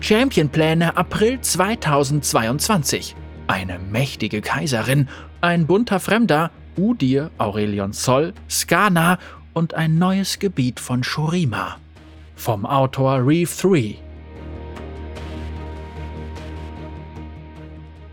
Championpläne April 2022. Eine mächtige Kaiserin, ein bunter Fremder, Udir, Aurelion Sol, Skana und ein neues Gebiet von Shurima. Vom Autor Reeve 3.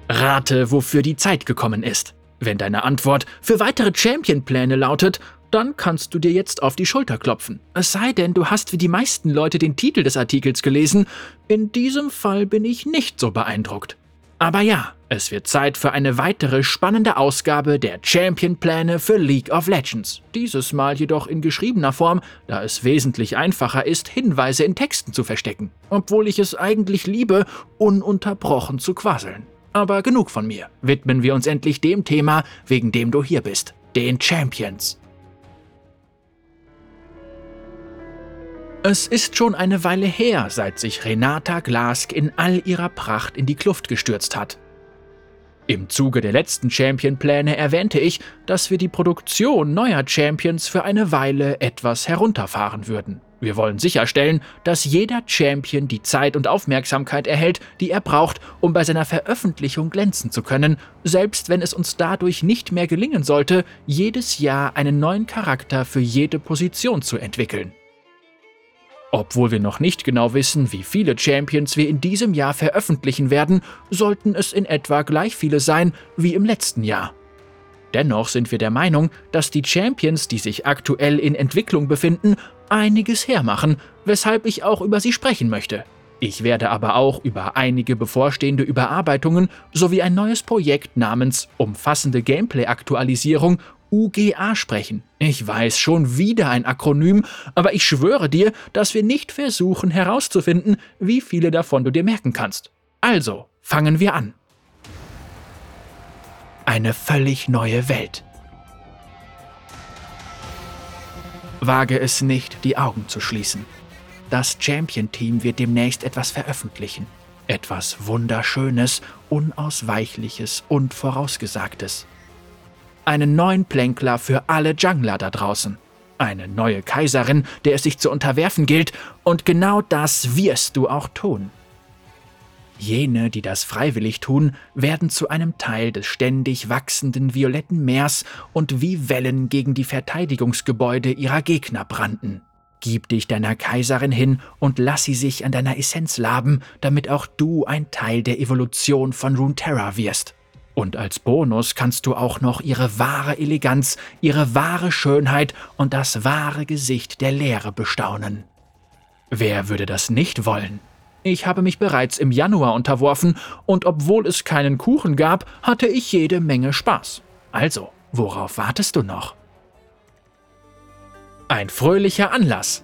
Rate, wofür die Zeit gekommen ist. Wenn deine Antwort für weitere Champion-Pläne lautet, dann kannst du dir jetzt auf die Schulter klopfen. Es sei denn, du hast wie die meisten Leute den Titel des Artikels gelesen. In diesem Fall bin ich nicht so beeindruckt. Aber ja, es wird Zeit für eine weitere spannende Ausgabe der Champion-Pläne für League of Legends. Dieses Mal jedoch in geschriebener Form, da es wesentlich einfacher ist, Hinweise in Texten zu verstecken. Obwohl ich es eigentlich liebe, ununterbrochen zu quasseln. Aber genug von mir. Widmen wir uns endlich dem Thema, wegen dem du hier bist. Den Champions. Es ist schon eine Weile her, seit sich Renata Glask in all ihrer Pracht in die Kluft gestürzt hat. Im Zuge der letzten Champion-Pläne erwähnte ich, dass wir die Produktion neuer Champions für eine Weile etwas herunterfahren würden. Wir wollen sicherstellen, dass jeder Champion die Zeit und Aufmerksamkeit erhält, die er braucht, um bei seiner Veröffentlichung glänzen zu können, selbst wenn es uns dadurch nicht mehr gelingen sollte, jedes Jahr einen neuen Charakter für jede Position zu entwickeln. Obwohl wir noch nicht genau wissen, wie viele Champions wir in diesem Jahr veröffentlichen werden, sollten es in etwa gleich viele sein wie im letzten Jahr. Dennoch sind wir der Meinung, dass die Champions, die sich aktuell in Entwicklung befinden, einiges hermachen, weshalb ich auch über sie sprechen möchte. Ich werde aber auch über einige bevorstehende Überarbeitungen sowie ein neues Projekt namens Umfassende Gameplay-Aktualisierung UGA sprechen. Ich weiß schon wieder ein Akronym, aber ich schwöre dir, dass wir nicht versuchen herauszufinden, wie viele davon du dir merken kannst. Also, fangen wir an. Eine völlig neue Welt. Wage es nicht, die Augen zu schließen. Das Champion-Team wird demnächst etwas veröffentlichen. Etwas Wunderschönes, Unausweichliches und Vorausgesagtes einen neuen Plänkler für alle Jungler da draußen. Eine neue Kaiserin, der es sich zu unterwerfen gilt, und genau das wirst du auch tun. Jene, die das freiwillig tun, werden zu einem Teil des ständig wachsenden violetten Meers und wie Wellen gegen die Verteidigungsgebäude ihrer Gegner branden. Gib dich deiner Kaiserin hin und lass sie sich an deiner Essenz laben, damit auch du ein Teil der Evolution von Runeterra wirst. Und als Bonus kannst du auch noch ihre wahre Eleganz, ihre wahre Schönheit und das wahre Gesicht der Lehre bestaunen. Wer würde das nicht wollen? Ich habe mich bereits im Januar unterworfen, und obwohl es keinen Kuchen gab, hatte ich jede Menge Spaß. Also, worauf wartest du noch? Ein fröhlicher Anlass.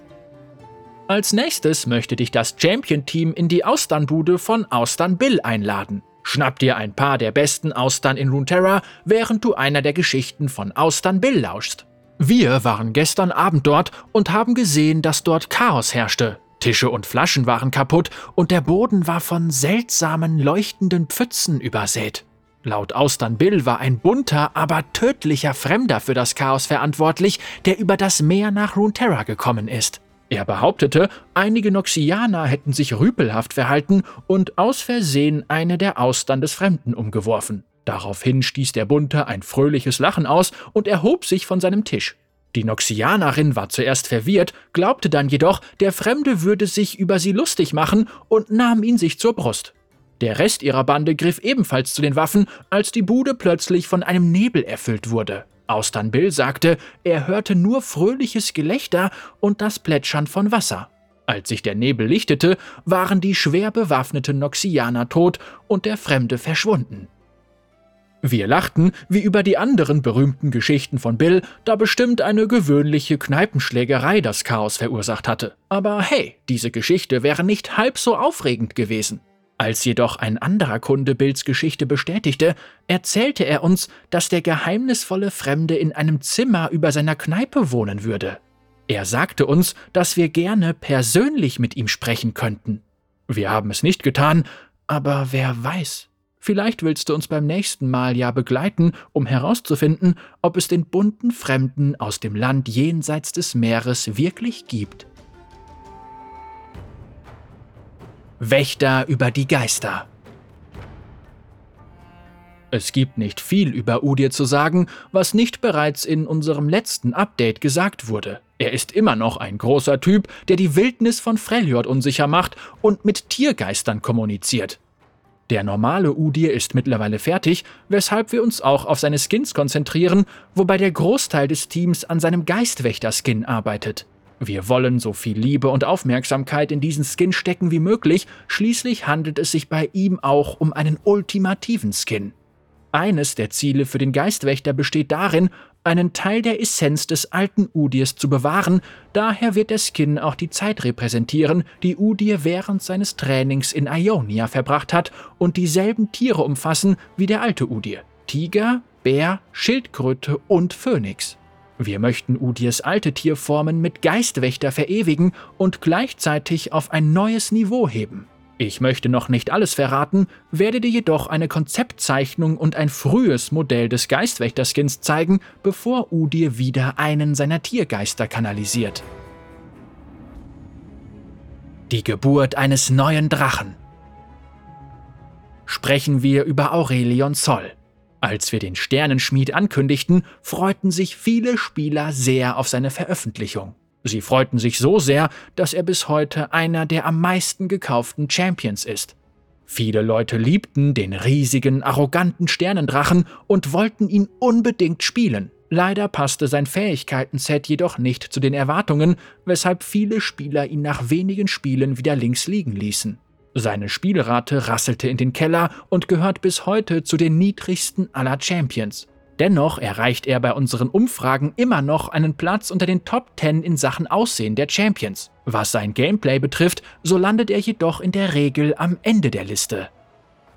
Als nächstes möchte dich das Champion-Team in die Austernbude von Austern Bill einladen. Schnapp dir ein paar der besten Austern in Runeterra, während du einer der Geschichten von Austern Bill lauschst. Wir waren gestern Abend dort und haben gesehen, dass dort Chaos herrschte. Tische und Flaschen waren kaputt und der Boden war von seltsamen leuchtenden Pfützen übersät. Laut Austern Bill war ein bunter, aber tödlicher Fremder für das Chaos verantwortlich, der über das Meer nach Runeterra gekommen ist. Er behauptete, einige Noxianer hätten sich rüpelhaft verhalten und aus Versehen eine der Austern des Fremden umgeworfen. Daraufhin stieß der Bunte ein fröhliches Lachen aus und erhob sich von seinem Tisch. Die Noxianerin war zuerst verwirrt, glaubte dann jedoch, der Fremde würde sich über sie lustig machen und nahm ihn sich zur Brust. Der Rest ihrer Bande griff ebenfalls zu den Waffen, als die Bude plötzlich von einem Nebel erfüllt wurde. Austern Bill sagte, er hörte nur fröhliches Gelächter und das Plätschern von Wasser. Als sich der Nebel lichtete, waren die schwer bewaffneten Noxianer tot und der Fremde verschwunden. Wir lachten wie über die anderen berühmten Geschichten von Bill, da bestimmt eine gewöhnliche Kneipenschlägerei das Chaos verursacht hatte. Aber hey, diese Geschichte wäre nicht halb so aufregend gewesen. Als jedoch ein anderer Kunde Bills Geschichte bestätigte, erzählte er uns, dass der geheimnisvolle Fremde in einem Zimmer über seiner Kneipe wohnen würde. Er sagte uns, dass wir gerne persönlich mit ihm sprechen könnten. Wir haben es nicht getan, aber wer weiß. Vielleicht willst du uns beim nächsten Mal ja begleiten, um herauszufinden, ob es den bunten Fremden aus dem Land jenseits des Meeres wirklich gibt. Wächter über die Geister. Es gibt nicht viel über Udir zu sagen, was nicht bereits in unserem letzten Update gesagt wurde. Er ist immer noch ein großer Typ, der die Wildnis von Freljord unsicher macht und mit Tiergeistern kommuniziert. Der normale Udir ist mittlerweile fertig, weshalb wir uns auch auf seine Skins konzentrieren, wobei der Großteil des Teams an seinem Geistwächter-Skin arbeitet. Wir wollen so viel Liebe und Aufmerksamkeit in diesen Skin stecken wie möglich, schließlich handelt es sich bei ihm auch um einen ultimativen Skin. Eines der Ziele für den Geistwächter besteht darin, einen Teil der Essenz des alten Udirs zu bewahren, daher wird der Skin auch die Zeit repräsentieren, die Udir während seines Trainings in Ionia verbracht hat und dieselben Tiere umfassen wie der alte Udir. Tiger, Bär, Schildkröte und Phönix. Wir möchten Udirs alte Tierformen mit Geistwächter verewigen und gleichzeitig auf ein neues Niveau heben. Ich möchte noch nicht alles verraten, werde dir jedoch eine Konzeptzeichnung und ein frühes Modell des Geistwächterskins zeigen, bevor Udir wieder einen seiner Tiergeister kanalisiert. Die Geburt eines neuen Drachen. Sprechen wir über Aurelion Zoll. Als wir den Sternenschmied ankündigten, freuten sich viele Spieler sehr auf seine Veröffentlichung. Sie freuten sich so sehr, dass er bis heute einer der am meisten gekauften Champions ist. Viele Leute liebten den riesigen, arroganten Sternendrachen und wollten ihn unbedingt spielen. Leider passte sein Fähigkeiten-Set jedoch nicht zu den Erwartungen, weshalb viele Spieler ihn nach wenigen Spielen wieder links liegen ließen. Seine Spielrate rasselte in den Keller und gehört bis heute zu den niedrigsten aller Champions. Dennoch erreicht er bei unseren Umfragen immer noch einen Platz unter den Top 10 in Sachen Aussehen der Champions. Was sein Gameplay betrifft, so landet er jedoch in der Regel am Ende der Liste.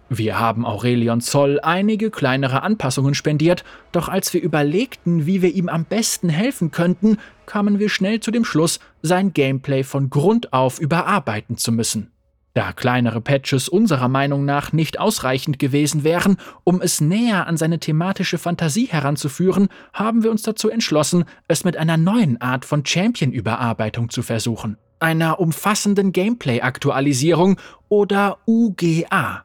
Wir haben Aurelion Zoll einige kleinere Anpassungen spendiert, doch als wir überlegten, wie wir ihm am besten helfen könnten, kamen wir schnell zu dem Schluss, sein Gameplay von Grund auf überarbeiten zu müssen. Da kleinere Patches unserer Meinung nach nicht ausreichend gewesen wären, um es näher an seine thematische Fantasie heranzuführen, haben wir uns dazu entschlossen, es mit einer neuen Art von Champion-Überarbeitung zu versuchen. Einer umfassenden Gameplay-Aktualisierung oder UGA.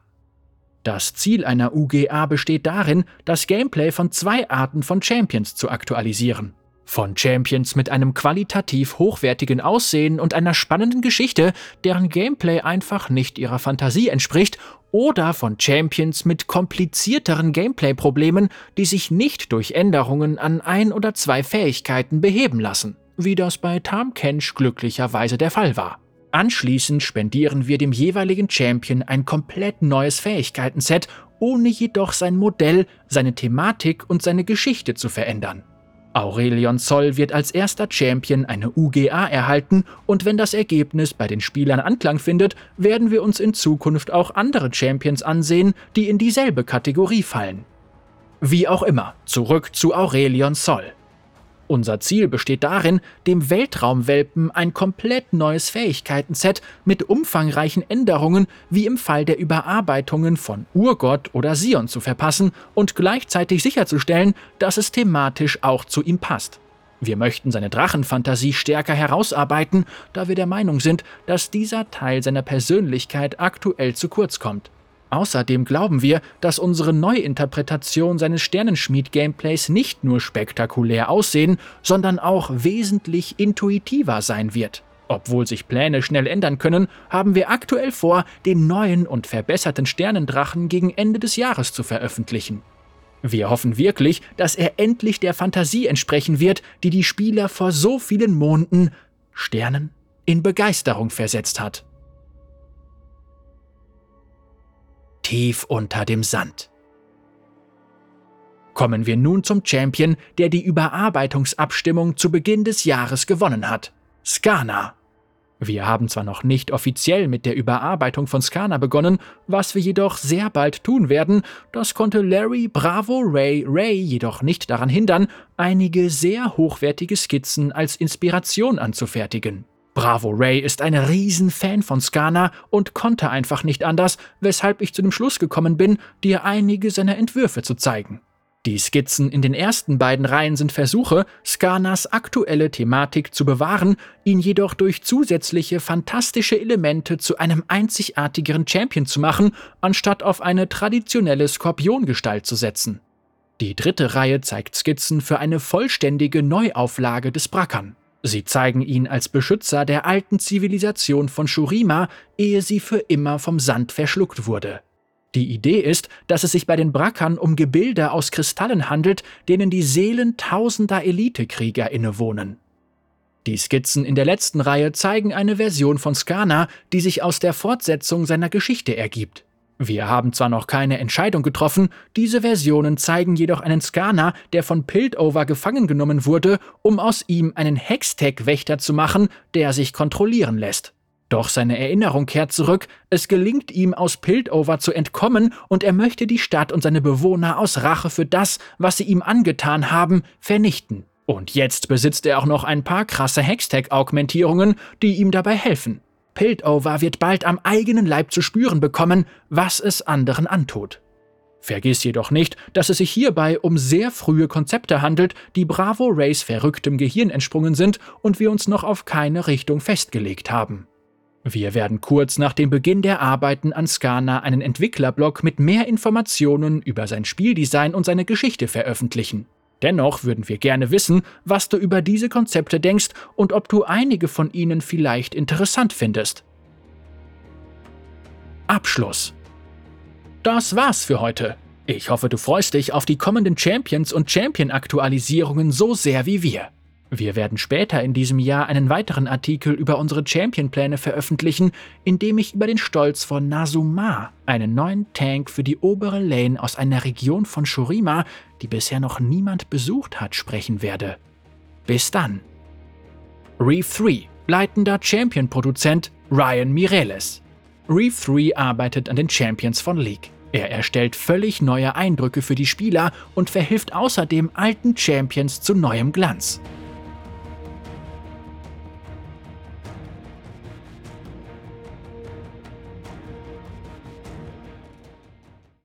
Das Ziel einer UGA besteht darin, das Gameplay von zwei Arten von Champions zu aktualisieren. Von Champions mit einem qualitativ hochwertigen Aussehen und einer spannenden Geschichte, deren Gameplay einfach nicht ihrer Fantasie entspricht, oder von Champions mit komplizierteren Gameplay-Problemen, die sich nicht durch Änderungen an ein oder zwei Fähigkeiten beheben lassen, wie das bei Tamkench glücklicherweise der Fall war. Anschließend spendieren wir dem jeweiligen Champion ein komplett neues Fähigkeitenset, ohne jedoch sein Modell, seine Thematik und seine Geschichte zu verändern. Aurelion Zoll wird als erster Champion eine UGA erhalten und wenn das Ergebnis bei den Spielern Anklang findet, werden wir uns in Zukunft auch andere Champions ansehen, die in dieselbe Kategorie fallen. Wie auch immer, zurück zu Aurelion Zoll. Unser Ziel besteht darin, dem Weltraumwelpen ein komplett neues Fähigkeitenset mit umfangreichen Änderungen wie im Fall der Überarbeitungen von Urgott oder Sion zu verpassen und gleichzeitig sicherzustellen, dass es thematisch auch zu ihm passt. Wir möchten seine Drachenfantasie stärker herausarbeiten, da wir der Meinung sind, dass dieser Teil seiner Persönlichkeit aktuell zu kurz kommt. Außerdem glauben wir, dass unsere Neuinterpretation seines Sternenschmied-Gameplays nicht nur spektakulär aussehen, sondern auch wesentlich intuitiver sein wird. Obwohl sich Pläne schnell ändern können, haben wir aktuell vor, den neuen und verbesserten Sternendrachen gegen Ende des Jahres zu veröffentlichen. Wir hoffen wirklich, dass er endlich der Fantasie entsprechen wird, die die Spieler vor so vielen Monden Sternen in Begeisterung versetzt hat. Tief unter dem Sand. Kommen wir nun zum Champion, der die Überarbeitungsabstimmung zu Beginn des Jahres gewonnen hat. Skana. Wir haben zwar noch nicht offiziell mit der Überarbeitung von Skana begonnen, was wir jedoch sehr bald tun werden, das konnte Larry Bravo Ray Ray jedoch nicht daran hindern, einige sehr hochwertige Skizzen als Inspiration anzufertigen. Bravo Ray ist ein Riesenfan von Skana und konnte einfach nicht anders, weshalb ich zu dem Schluss gekommen bin, dir einige seiner Entwürfe zu zeigen. Die Skizzen in den ersten beiden Reihen sind Versuche, Skanas aktuelle Thematik zu bewahren, ihn jedoch durch zusätzliche fantastische Elemente zu einem einzigartigeren Champion zu machen, anstatt auf eine traditionelle Skorpiongestalt zu setzen. Die dritte Reihe zeigt Skizzen für eine vollständige Neuauflage des Brackern. Sie zeigen ihn als Beschützer der alten Zivilisation von Shurima, ehe sie für immer vom Sand verschluckt wurde. Die Idee ist, dass es sich bei den Brackern um Gebilde aus Kristallen handelt, denen die Seelen tausender Elitekrieger innewohnen. Die Skizzen in der letzten Reihe zeigen eine Version von Skana, die sich aus der Fortsetzung seiner Geschichte ergibt. Wir haben zwar noch keine Entscheidung getroffen, diese Versionen zeigen jedoch einen Skana, der von Piltover gefangen genommen wurde, um aus ihm einen Hextech-Wächter zu machen, der sich kontrollieren lässt. Doch seine Erinnerung kehrt zurück, es gelingt ihm aus Piltover zu entkommen und er möchte die Stadt und seine Bewohner aus Rache für das, was sie ihm angetan haben, vernichten. Und jetzt besitzt er auch noch ein paar krasse Hextech-Augmentierungen, die ihm dabei helfen. Piltover wird bald am eigenen Leib zu spüren bekommen, was es anderen antut. Vergiss jedoch nicht, dass es sich hierbei um sehr frühe Konzepte handelt, die Bravo Rays verrücktem Gehirn entsprungen sind und wir uns noch auf keine Richtung festgelegt haben. Wir werden kurz nach dem Beginn der Arbeiten an Skana einen Entwicklerblog mit mehr Informationen über sein Spieldesign und seine Geschichte veröffentlichen. Dennoch würden wir gerne wissen, was du über diese Konzepte denkst und ob du einige von ihnen vielleicht interessant findest. Abschluss. Das war's für heute. Ich hoffe, du freust dich auf die kommenden Champions und Champion-Aktualisierungen so sehr wie wir. Wir werden später in diesem Jahr einen weiteren Artikel über unsere Champion-Pläne veröffentlichen, in dem ich über den Stolz von Nazuma, einen neuen Tank für die obere Lane aus einer Region von Shurima, die bisher noch niemand besucht hat, sprechen werde. Bis dann. Reef 3, leitender Champion-Produzent Ryan Mireles. Reef 3 arbeitet an den Champions von League. Er erstellt völlig neue Eindrücke für die Spieler und verhilft außerdem alten Champions zu neuem Glanz.